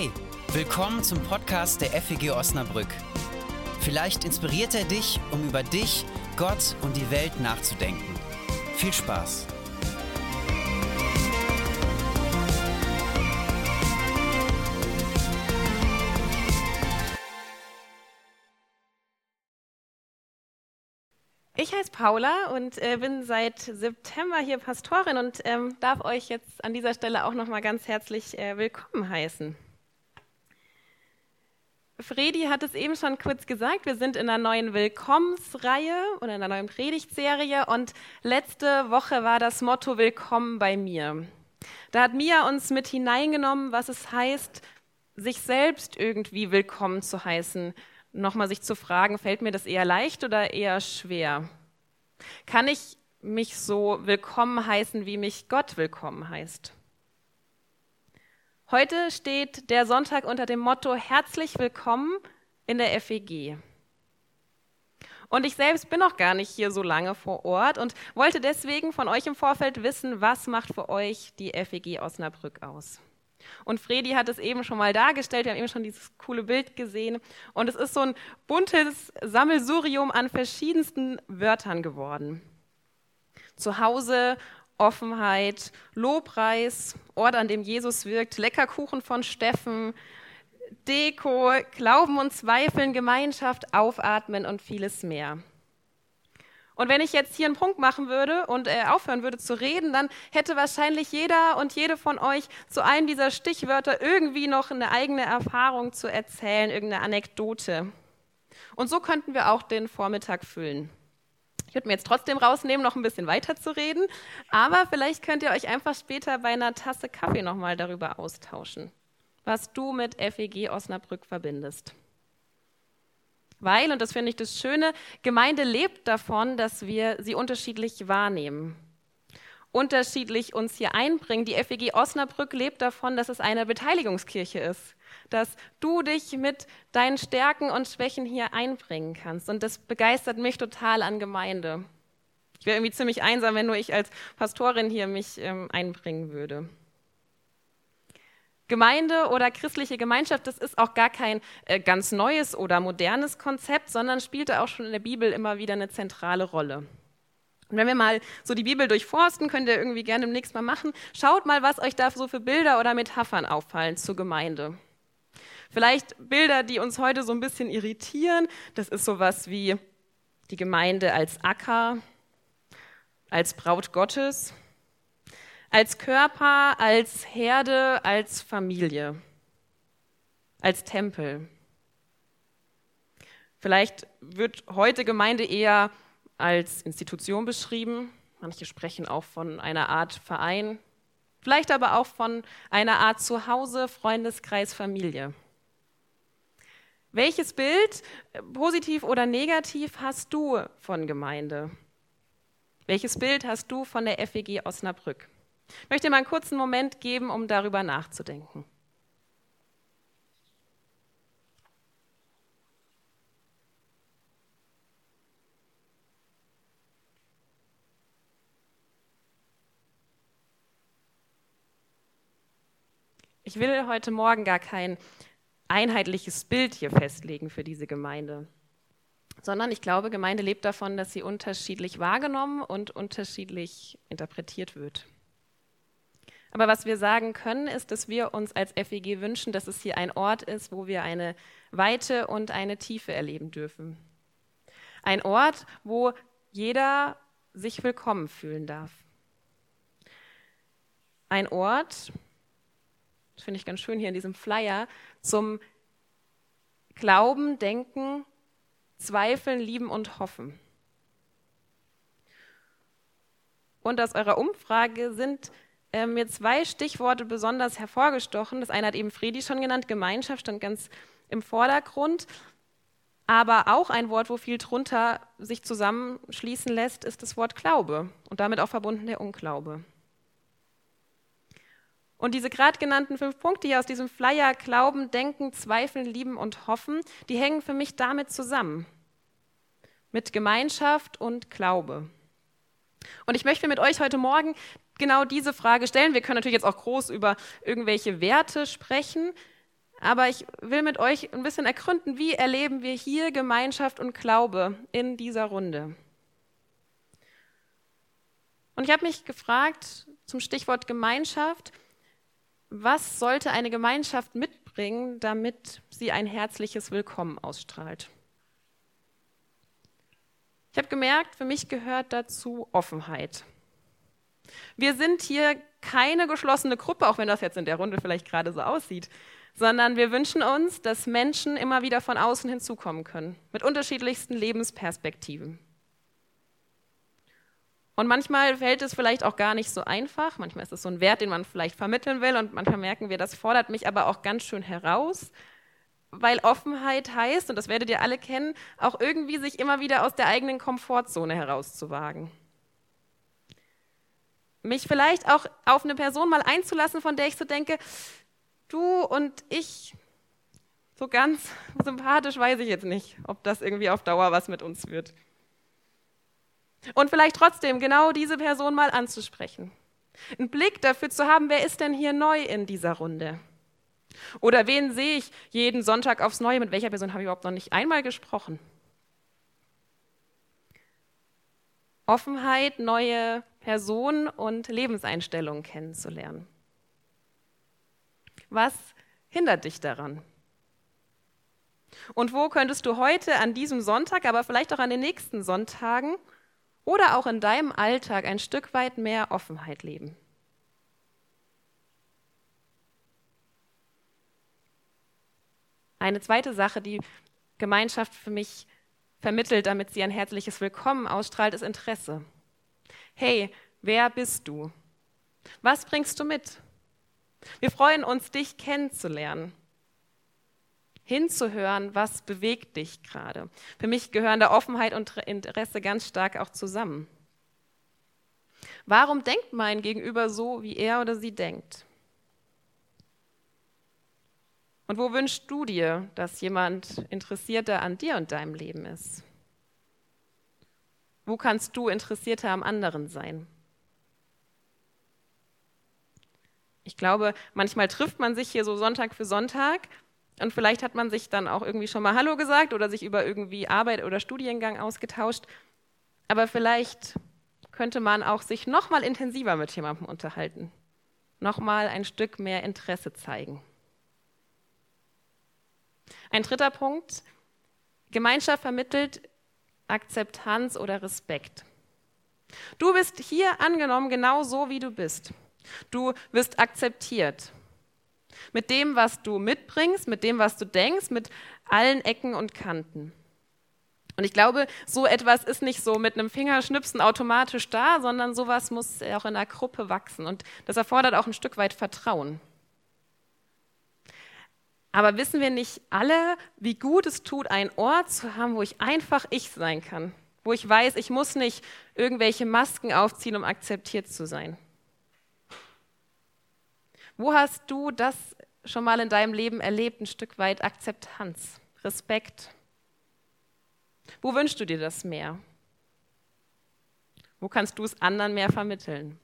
Hey, willkommen zum Podcast der FEG Osnabrück. Vielleicht inspiriert er dich, um über dich, Gott und die Welt nachzudenken. Viel Spaß! Ich heiße Paula und äh, bin seit September hier Pastorin und ähm, darf euch jetzt an dieser Stelle auch nochmal ganz herzlich äh, willkommen heißen. Fredi hat es eben schon kurz gesagt, wir sind in einer neuen Willkommensreihe oder in einer neuen Predigtserie und letzte Woche war das Motto Willkommen bei mir. Da hat Mia uns mit hineingenommen, was es heißt, sich selbst irgendwie willkommen zu heißen. Nochmal sich zu fragen, fällt mir das eher leicht oder eher schwer? Kann ich mich so willkommen heißen, wie mich Gott willkommen heißt? Heute steht der Sonntag unter dem Motto Herzlich willkommen in der FEG. Und ich selbst bin noch gar nicht hier so lange vor Ort und wollte deswegen von euch im Vorfeld wissen, was macht für euch die FEG Osnabrück aus? Und Fredi hat es eben schon mal dargestellt, wir haben eben schon dieses coole Bild gesehen. Und es ist so ein buntes Sammelsurium an verschiedensten Wörtern geworden. Zuhause Offenheit, Lobpreis, Ort, an dem Jesus wirkt, Leckerkuchen von Steffen, Deko, Glauben und Zweifeln, Gemeinschaft, Aufatmen und vieles mehr. Und wenn ich jetzt hier einen Punkt machen würde und äh, aufhören würde zu reden, dann hätte wahrscheinlich jeder und jede von euch zu einem dieser Stichwörter irgendwie noch eine eigene Erfahrung zu erzählen, irgendeine Anekdote. Und so könnten wir auch den Vormittag füllen. Ich würde mir jetzt trotzdem rausnehmen, noch ein bisschen weiter zu reden, aber vielleicht könnt ihr euch einfach später bei einer Tasse Kaffee nochmal darüber austauschen, was du mit FEG Osnabrück verbindest. Weil, und das finde ich das Schöne, Gemeinde lebt davon, dass wir sie unterschiedlich wahrnehmen, unterschiedlich uns hier einbringen. Die FEG Osnabrück lebt davon, dass es eine Beteiligungskirche ist dass du dich mit deinen Stärken und Schwächen hier einbringen kannst. Und das begeistert mich total an Gemeinde. Ich wäre irgendwie ziemlich einsam, wenn nur ich als Pastorin hier mich ähm, einbringen würde. Gemeinde oder christliche Gemeinschaft, das ist auch gar kein äh, ganz neues oder modernes Konzept, sondern spielte auch schon in der Bibel immer wieder eine zentrale Rolle. Und wenn wir mal so die Bibel durchforsten, könnt ihr irgendwie gerne demnächst mal machen, schaut mal, was euch da so für Bilder oder Metaphern auffallen zur Gemeinde. Vielleicht Bilder, die uns heute so ein bisschen irritieren. Das ist sowas wie die Gemeinde als Acker, als Braut Gottes, als Körper, als Herde, als Familie, als Tempel. Vielleicht wird heute Gemeinde eher als Institution beschrieben. Manche sprechen auch von einer Art Verein, vielleicht aber auch von einer Art Zuhause, Freundeskreis, Familie. Welches Bild, positiv oder negativ, hast du von Gemeinde? Welches Bild hast du von der FEG Osnabrück? Ich möchte mal einen kurzen Moment geben, um darüber nachzudenken. Ich will heute Morgen gar kein einheitliches Bild hier festlegen für diese Gemeinde, sondern ich glaube, Gemeinde lebt davon, dass sie unterschiedlich wahrgenommen und unterschiedlich interpretiert wird. Aber was wir sagen können, ist, dass wir uns als FEG wünschen, dass es hier ein Ort ist, wo wir eine Weite und eine Tiefe erleben dürfen. Ein Ort, wo jeder sich willkommen fühlen darf. Ein Ort, das finde ich ganz schön hier in diesem Flyer, zum Glauben, Denken, Zweifeln, Lieben und Hoffen. Und aus eurer Umfrage sind äh, mir zwei Stichworte besonders hervorgestochen. Das eine hat eben Fredi schon genannt, Gemeinschaft stand ganz im Vordergrund. Aber auch ein Wort, wo viel drunter sich zusammenschließen lässt, ist das Wort Glaube und damit auch verbunden der Unglaube. Und diese gerade genannten fünf Punkte hier aus diesem Flyer, Glauben, Denken, Zweifeln, Lieben und Hoffen, die hängen für mich damit zusammen. Mit Gemeinschaft und Glaube. Und ich möchte mit euch heute Morgen genau diese Frage stellen. Wir können natürlich jetzt auch groß über irgendwelche Werte sprechen, aber ich will mit euch ein bisschen ergründen, wie erleben wir hier Gemeinschaft und Glaube in dieser Runde. Und ich habe mich gefragt zum Stichwort Gemeinschaft, was sollte eine Gemeinschaft mitbringen, damit sie ein herzliches Willkommen ausstrahlt? Ich habe gemerkt, für mich gehört dazu Offenheit. Wir sind hier keine geschlossene Gruppe, auch wenn das jetzt in der Runde vielleicht gerade so aussieht, sondern wir wünschen uns, dass Menschen immer wieder von außen hinzukommen können, mit unterschiedlichsten Lebensperspektiven. Und manchmal fällt es vielleicht auch gar nicht so einfach, manchmal ist es so ein Wert, den man vielleicht vermitteln will. Und manchmal merken wir, das fordert mich aber auch ganz schön heraus, weil Offenheit heißt, und das werdet ihr alle kennen, auch irgendwie sich immer wieder aus der eigenen Komfortzone herauszuwagen. Mich vielleicht auch auf eine Person mal einzulassen, von der ich so denke, du und ich, so ganz sympathisch weiß ich jetzt nicht, ob das irgendwie auf Dauer was mit uns wird. Und vielleicht trotzdem genau diese Person mal anzusprechen. Einen Blick dafür zu haben, wer ist denn hier neu in dieser Runde? Oder wen sehe ich jeden Sonntag aufs Neue? Mit welcher Person habe ich überhaupt noch nicht einmal gesprochen? Offenheit, neue Personen und Lebenseinstellungen kennenzulernen. Was hindert dich daran? Und wo könntest du heute an diesem Sonntag, aber vielleicht auch an den nächsten Sonntagen oder auch in deinem Alltag ein Stück weit mehr Offenheit leben? Eine zweite Sache, die Gemeinschaft für mich vermittelt, damit sie ein herzliches Willkommen ausstrahlt, ist Interesse. Hey, wer bist du? Was bringst du mit? Wir freuen uns, dich kennenzulernen. Hinzuhören, was bewegt dich gerade. Für mich gehören da Offenheit und Interesse ganz stark auch zusammen. Warum denkt mein Gegenüber so, wie er oder sie denkt? Und wo wünschst du dir, dass jemand interessierter an dir und deinem Leben ist? Wo kannst du interessierter am anderen sein? Ich glaube, manchmal trifft man sich hier so Sonntag für Sonntag und vielleicht hat man sich dann auch irgendwie schon mal Hallo gesagt oder sich über irgendwie Arbeit oder Studiengang ausgetauscht. Aber vielleicht könnte man auch sich noch mal intensiver mit jemandem unterhalten, noch mal ein Stück mehr Interesse zeigen. Ein dritter Punkt. Gemeinschaft vermittelt Akzeptanz oder Respekt. Du bist hier angenommen genau so, wie du bist. Du wirst akzeptiert. Mit dem, was du mitbringst, mit dem, was du denkst, mit allen Ecken und Kanten. Und ich glaube, so etwas ist nicht so mit einem Fingerschnipsen automatisch da, sondern sowas muss auch in der Gruppe wachsen. Und das erfordert auch ein Stück weit Vertrauen. Aber wissen wir nicht alle, wie gut es tut, einen Ort zu haben, wo ich einfach ich sein kann? Wo ich weiß, ich muss nicht irgendwelche Masken aufziehen, um akzeptiert zu sein. Wo hast du das schon mal in deinem Leben erlebt, ein Stück weit Akzeptanz, Respekt? Wo wünschst du dir das mehr? Wo kannst du es anderen mehr vermitteln?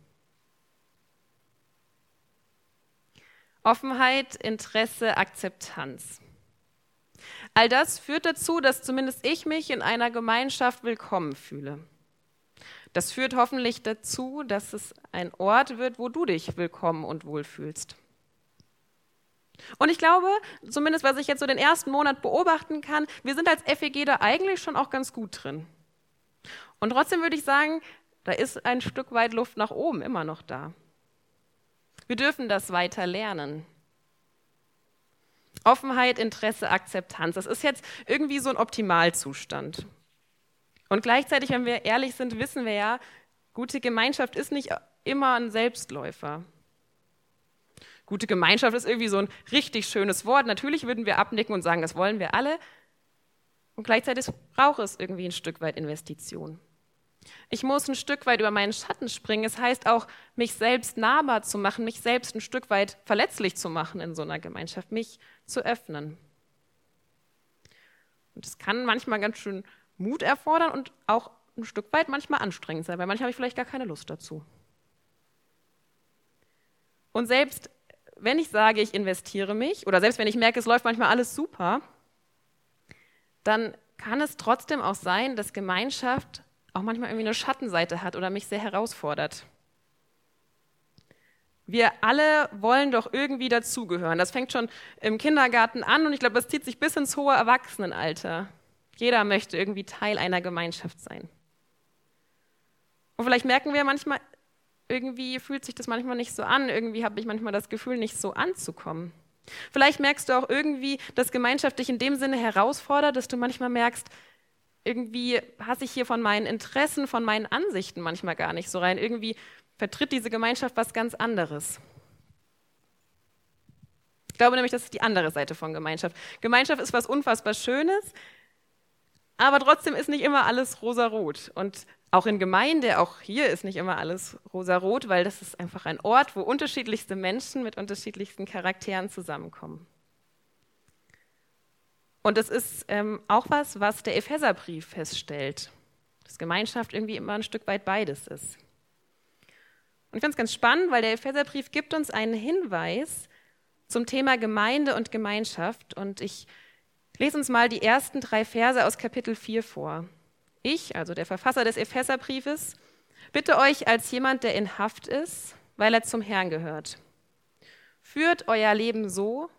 Offenheit, Interesse, Akzeptanz. All das führt dazu, dass zumindest ich mich in einer Gemeinschaft willkommen fühle. Das führt hoffentlich dazu, dass es ein Ort wird, wo du dich willkommen und wohlfühlst. Und ich glaube, zumindest was ich jetzt so den ersten Monat beobachten kann, wir sind als FEG da eigentlich schon auch ganz gut drin. Und trotzdem würde ich sagen, da ist ein Stück weit Luft nach oben immer noch da. Wir dürfen das weiter lernen. Offenheit, Interesse, Akzeptanz. Das ist jetzt irgendwie so ein Optimalzustand. Und gleichzeitig, wenn wir ehrlich sind, wissen wir ja, gute Gemeinschaft ist nicht immer ein Selbstläufer. Gute Gemeinschaft ist irgendwie so ein richtig schönes Wort. Natürlich würden wir abnicken und sagen, das wollen wir alle. Und gleichzeitig braucht es irgendwie ein Stück weit Investition. Ich muss ein Stück weit über meinen Schatten springen. Es heißt auch, mich selbst nahbar zu machen, mich selbst ein Stück weit verletzlich zu machen in so einer Gemeinschaft, mich zu öffnen. Und es kann manchmal ganz schön Mut erfordern und auch ein Stück weit manchmal anstrengend sein, weil manchmal habe ich vielleicht gar keine Lust dazu. Und selbst wenn ich sage, ich investiere mich, oder selbst wenn ich merke, es läuft manchmal alles super, dann kann es trotzdem auch sein, dass Gemeinschaft auch manchmal irgendwie eine Schattenseite hat oder mich sehr herausfordert. Wir alle wollen doch irgendwie dazugehören. Das fängt schon im Kindergarten an und ich glaube, das zieht sich bis ins hohe Erwachsenenalter. Jeder möchte irgendwie Teil einer Gemeinschaft sein. Und vielleicht merken wir manchmal, irgendwie fühlt sich das manchmal nicht so an, irgendwie habe ich manchmal das Gefühl, nicht so anzukommen. Vielleicht merkst du auch irgendwie, dass Gemeinschaft dich in dem Sinne herausfordert, dass du manchmal merkst, irgendwie passe ich hier von meinen Interessen, von meinen Ansichten manchmal gar nicht so rein. Irgendwie vertritt diese Gemeinschaft was ganz anderes. Ich glaube nämlich, das ist die andere Seite von Gemeinschaft. Gemeinschaft ist was unfassbar Schönes, aber trotzdem ist nicht immer alles rosarot. Und auch in Gemeinde, auch hier ist nicht immer alles rosarot, weil das ist einfach ein Ort, wo unterschiedlichste Menschen mit unterschiedlichsten Charakteren zusammenkommen. Und das ist ähm, auch was, was der Epheserbrief feststellt, dass Gemeinschaft irgendwie immer ein Stück weit beides ist. Und ich finde es ganz spannend, weil der Epheserbrief gibt uns einen Hinweis zum Thema Gemeinde und Gemeinschaft. Und ich lese uns mal die ersten drei Verse aus Kapitel 4 vor. Ich, also der Verfasser des Epheserbriefes, bitte euch als jemand, der in Haft ist, weil er zum Herrn gehört. Führt euer Leben so,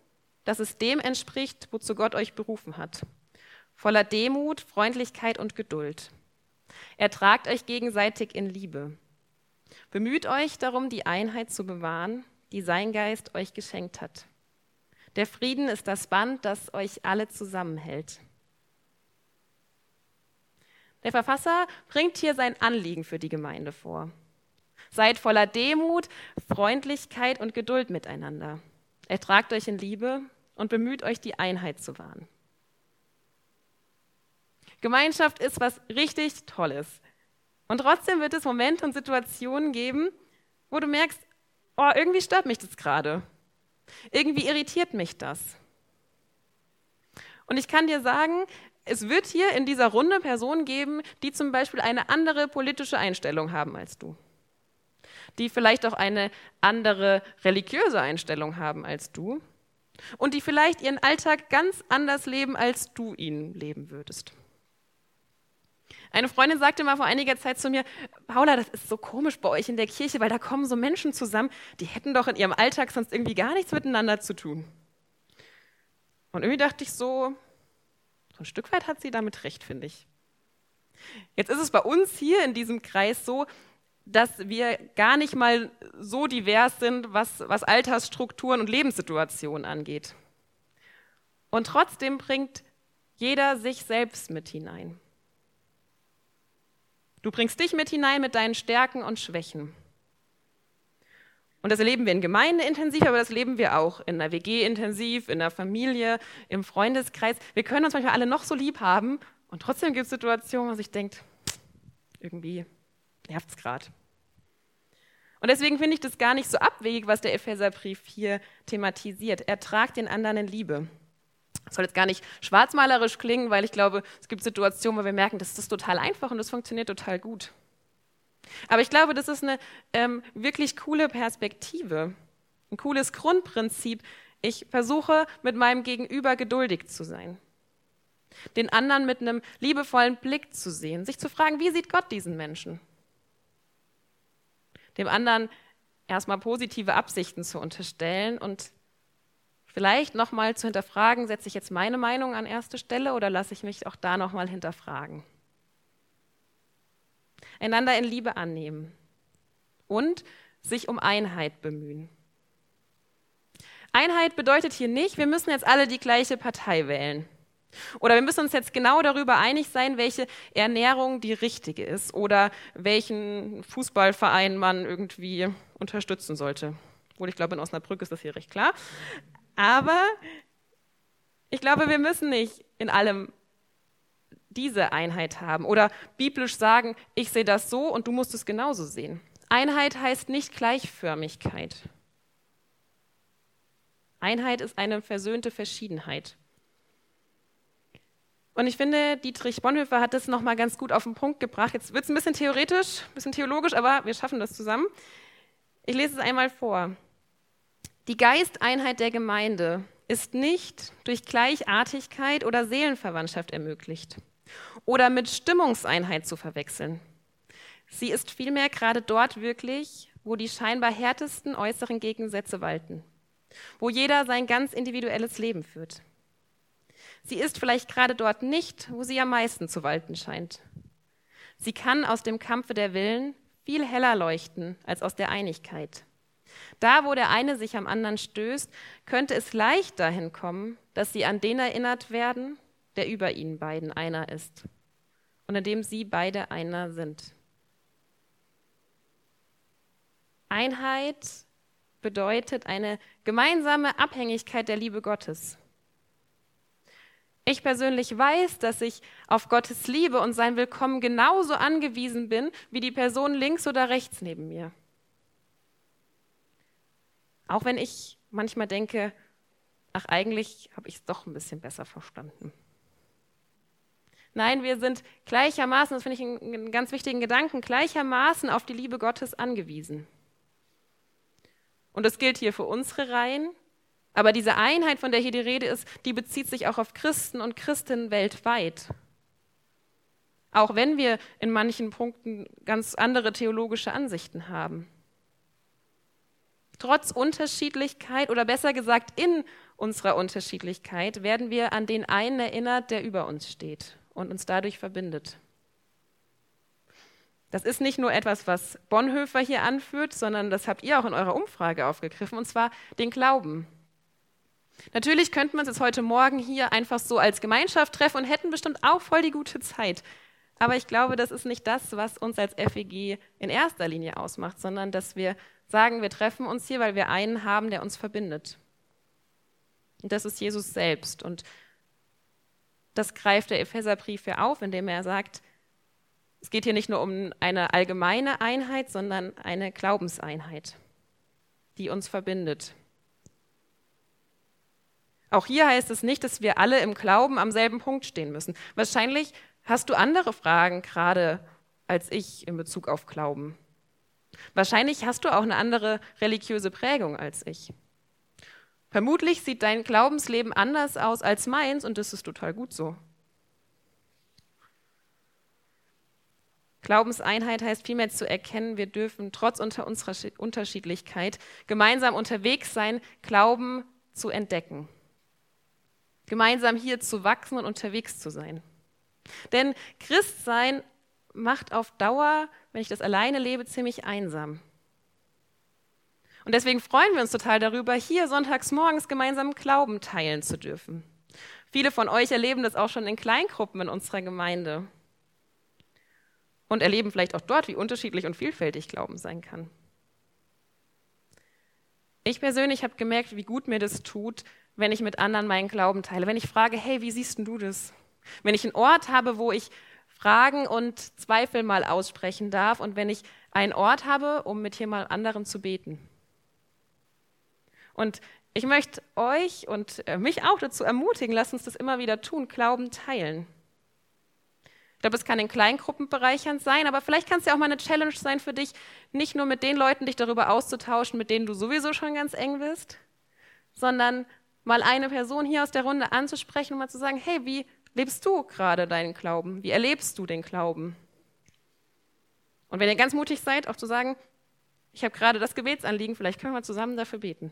dass es dem entspricht, wozu Gott euch berufen hat. Voller Demut, Freundlichkeit und Geduld. Ertragt euch gegenseitig in Liebe. Bemüht euch darum, die Einheit zu bewahren, die sein Geist euch geschenkt hat. Der Frieden ist das Band, das euch alle zusammenhält. Der Verfasser bringt hier sein Anliegen für die Gemeinde vor. Seid voller Demut, Freundlichkeit und Geduld miteinander. Ertragt euch in Liebe und bemüht euch, die Einheit zu wahren. Gemeinschaft ist was richtig Tolles. Und trotzdem wird es Momente und Situationen geben, wo du merkst, oh, irgendwie stört mich das gerade. Irgendwie irritiert mich das. Und ich kann dir sagen, es wird hier in dieser Runde Personen geben, die zum Beispiel eine andere politische Einstellung haben als du. Die vielleicht auch eine andere religiöse Einstellung haben als du. Und die vielleicht ihren Alltag ganz anders leben, als du ihn leben würdest. Eine Freundin sagte mal vor einiger Zeit zu mir, Paula, das ist so komisch bei euch in der Kirche, weil da kommen so Menschen zusammen, die hätten doch in ihrem Alltag sonst irgendwie gar nichts miteinander zu tun. Und irgendwie dachte ich so, so ein Stück weit hat sie damit recht, finde ich. Jetzt ist es bei uns hier in diesem Kreis so, dass wir gar nicht mal so divers sind, was, was Altersstrukturen und Lebenssituationen angeht. Und trotzdem bringt jeder sich selbst mit hinein. Du bringst dich mit hinein mit deinen Stärken und Schwächen. Und das erleben wir in Gemeinde intensiv, aber das leben wir auch in der WG intensiv, in der Familie, im Freundeskreis. Wir können uns manchmal alle noch so lieb haben und trotzdem gibt es Situationen, wo sich denkt, irgendwie nervt es gerade. Und deswegen finde ich das gar nicht so abwegig, was der Epheserbrief hier thematisiert. Er tragt den anderen in Liebe. Das soll jetzt gar nicht schwarzmalerisch klingen, weil ich glaube, es gibt Situationen, wo wir merken, das ist total einfach und das funktioniert total gut. Aber ich glaube, das ist eine ähm, wirklich coole Perspektive, ein cooles Grundprinzip. Ich versuche mit meinem Gegenüber geduldig zu sein, den anderen mit einem liebevollen Blick zu sehen, sich zu fragen, wie sieht Gott diesen Menschen? Dem anderen erstmal positive Absichten zu unterstellen und vielleicht nochmal zu hinterfragen, setze ich jetzt meine Meinung an erste Stelle oder lasse ich mich auch da nochmal hinterfragen? einander in Liebe annehmen und sich um Einheit bemühen. Einheit bedeutet hier nicht, wir müssen jetzt alle die gleiche Partei wählen. Oder wir müssen uns jetzt genau darüber einig sein, welche Ernährung die richtige ist oder welchen Fußballverein man irgendwie unterstützen sollte. Obwohl ich glaube, in Osnabrück ist das hier recht klar. Aber ich glaube, wir müssen nicht in allem diese Einheit haben oder biblisch sagen, ich sehe das so und du musst es genauso sehen. Einheit heißt nicht Gleichförmigkeit. Einheit ist eine versöhnte Verschiedenheit. Und ich finde, Dietrich Bonhoeffer hat das nochmal ganz gut auf den Punkt gebracht. Jetzt wird es ein bisschen theoretisch, ein bisschen theologisch, aber wir schaffen das zusammen. Ich lese es einmal vor. Die Geisteinheit der Gemeinde ist nicht durch Gleichartigkeit oder Seelenverwandtschaft ermöglicht oder mit Stimmungseinheit zu verwechseln. Sie ist vielmehr gerade dort wirklich, wo die scheinbar härtesten äußeren Gegensätze walten, wo jeder sein ganz individuelles Leben führt. Sie ist vielleicht gerade dort nicht, wo sie am meisten zu walten scheint. Sie kann aus dem Kampfe der Willen viel heller leuchten als aus der Einigkeit. Da, wo der eine sich am anderen stößt, könnte es leicht dahin kommen, dass sie an den erinnert werden, der über ihnen beiden einer ist und in dem sie beide einer sind. Einheit bedeutet eine gemeinsame Abhängigkeit der Liebe Gottes. Ich persönlich weiß, dass ich auf Gottes Liebe und sein Willkommen genauso angewiesen bin wie die Person links oder rechts neben mir. Auch wenn ich manchmal denke, ach eigentlich habe ich es doch ein bisschen besser verstanden. Nein, wir sind gleichermaßen, das finde ich einen ganz wichtigen Gedanken, gleichermaßen auf die Liebe Gottes angewiesen. Und das gilt hier für unsere Reihen, aber diese Einheit, von der hier die Rede ist, die bezieht sich auch auf Christen und Christinnen weltweit. Auch wenn wir in manchen Punkten ganz andere theologische Ansichten haben. Trotz Unterschiedlichkeit oder besser gesagt in unserer Unterschiedlichkeit werden wir an den einen erinnert, der über uns steht und uns dadurch verbindet. Das ist nicht nur etwas, was Bonhoeffer hier anführt, sondern das habt ihr auch in eurer Umfrage aufgegriffen, und zwar den Glauben. Natürlich könnten wir uns jetzt heute Morgen hier einfach so als Gemeinschaft treffen und hätten bestimmt auch voll die gute Zeit. Aber ich glaube, das ist nicht das, was uns als FEG in erster Linie ausmacht, sondern dass wir sagen, wir treffen uns hier, weil wir einen haben, der uns verbindet. Und das ist Jesus selbst. Und das greift der Epheserbrief ja auf, indem er sagt, es geht hier nicht nur um eine allgemeine Einheit, sondern eine Glaubenseinheit, die uns verbindet. Auch hier heißt es nicht, dass wir alle im Glauben am selben Punkt stehen müssen. Wahrscheinlich hast du andere Fragen gerade als ich in Bezug auf Glauben. Wahrscheinlich hast du auch eine andere religiöse Prägung als ich. Vermutlich sieht dein Glaubensleben anders aus als meins und das ist total gut so. Glaubenseinheit heißt vielmehr zu erkennen, wir dürfen trotz unter unserer Unterschiedlichkeit gemeinsam unterwegs sein, Glauben zu entdecken. Gemeinsam hier zu wachsen und unterwegs zu sein. Denn Christsein macht auf Dauer, wenn ich das alleine lebe, ziemlich einsam. Und deswegen freuen wir uns total darüber, hier sonntags morgens gemeinsam Glauben teilen zu dürfen. Viele von euch erleben das auch schon in Kleingruppen in unserer Gemeinde und erleben vielleicht auch dort, wie unterschiedlich und vielfältig Glauben sein kann. Ich persönlich habe gemerkt, wie gut mir das tut, wenn ich mit anderen meinen Glauben teile. Wenn ich frage, hey, wie siehst du das? Wenn ich einen Ort habe, wo ich Fragen und Zweifel mal aussprechen darf und wenn ich einen Ort habe, um mit jemand anderem zu beten. Und ich möchte euch und äh, mich auch dazu ermutigen, lasst uns das immer wieder tun, Glauben teilen. Ich glaube, es kann in Kleingruppen bereichernd sein, aber vielleicht kann es ja auch mal eine Challenge sein für dich, nicht nur mit den Leuten dich darüber auszutauschen, mit denen du sowieso schon ganz eng bist, sondern mal eine Person hier aus der Runde anzusprechen und mal zu sagen, hey, wie lebst du gerade deinen Glauben? Wie erlebst du den Glauben? Und wenn ihr ganz mutig seid, auch zu sagen, ich habe gerade das Gebetsanliegen, vielleicht können wir zusammen dafür beten.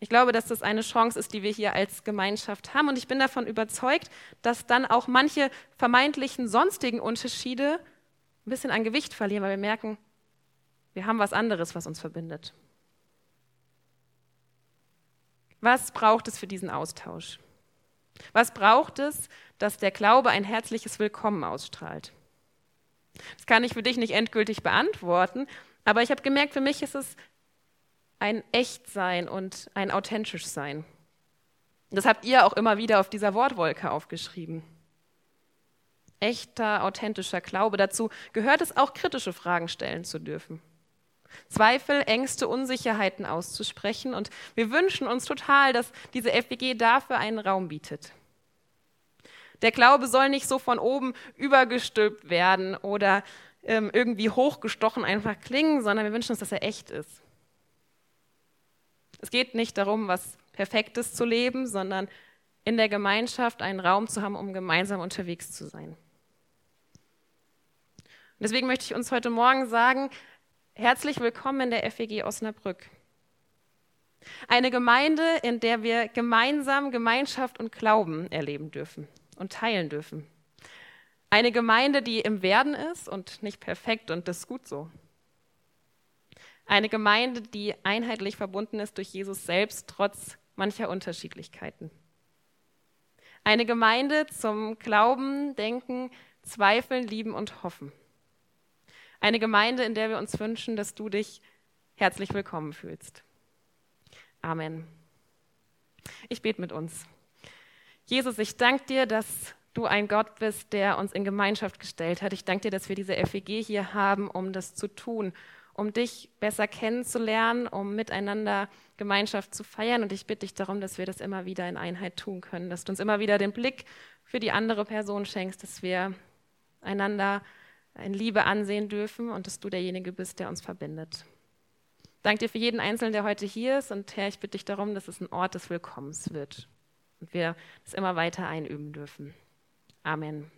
Ich glaube, dass das eine Chance ist, die wir hier als Gemeinschaft haben. Und ich bin davon überzeugt, dass dann auch manche vermeintlichen sonstigen Unterschiede ein bisschen an Gewicht verlieren, weil wir merken, wir haben was anderes, was uns verbindet. Was braucht es für diesen Austausch? Was braucht es, dass der Glaube ein herzliches Willkommen ausstrahlt? Das kann ich für dich nicht endgültig beantworten, aber ich habe gemerkt, für mich ist es ein Echtsein und ein authentisch Sein. Das habt ihr auch immer wieder auf dieser Wortwolke aufgeschrieben. Echter, authentischer Glaube. Dazu gehört es auch, kritische Fragen stellen zu dürfen. Zweifel, Ängste, Unsicherheiten auszusprechen. Und wir wünschen uns total, dass diese FWG dafür einen Raum bietet. Der Glaube soll nicht so von oben übergestülpt werden oder ähm, irgendwie hochgestochen einfach klingen, sondern wir wünschen uns, dass er echt ist. Es geht nicht darum, was Perfektes zu leben, sondern in der Gemeinschaft einen Raum zu haben, um gemeinsam unterwegs zu sein. Und deswegen möchte ich uns heute Morgen sagen, herzlich willkommen in der FEG Osnabrück. Eine Gemeinde, in der wir gemeinsam Gemeinschaft und Glauben erleben dürfen und teilen dürfen. Eine Gemeinde, die im Werden ist und nicht perfekt und das ist gut so. Eine Gemeinde, die einheitlich verbunden ist durch Jesus selbst, trotz mancher Unterschiedlichkeiten. Eine Gemeinde zum Glauben, Denken, Zweifeln, Lieben und Hoffen. Eine Gemeinde, in der wir uns wünschen, dass du dich herzlich willkommen fühlst. Amen. Ich bete mit uns. Jesus, ich danke dir, dass du ein Gott bist, der uns in Gemeinschaft gestellt hat. Ich danke dir, dass wir diese FEG hier haben, um das zu tun, um dich besser kennenzulernen, um miteinander Gemeinschaft zu feiern. Und ich bitte dich darum, dass wir das immer wieder in Einheit tun können, dass du uns immer wieder den Blick für die andere Person schenkst, dass wir einander in Liebe ansehen dürfen und dass du derjenige bist, der uns verbindet. Danke dir für jeden Einzelnen, der heute hier ist. Und Herr, ich bitte dich darum, dass es ein Ort des Willkommens wird und wir das immer weiter einüben dürfen. Amen.